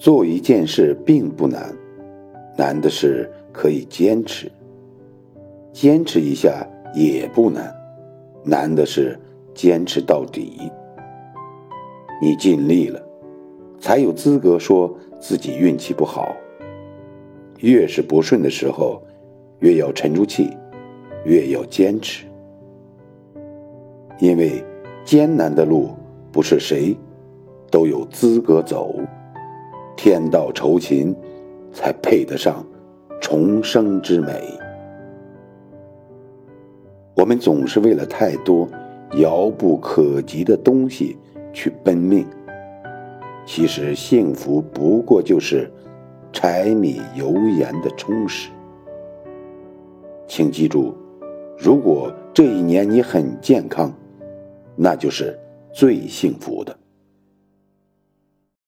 做一件事并不难，难的是可以坚持；坚持一下也不难，难的是坚持到底。你尽力了，才有资格说自己运气不好。越是不顺的时候，越要沉住气，越要坚持，因为艰难的路不是谁都有资格走。天道酬勤，才配得上重生之美。我们总是为了太多遥不可及的东西去奔命，其实幸福不过就是柴米油盐的充实。请记住，如果这一年你很健康，那就是最幸福的。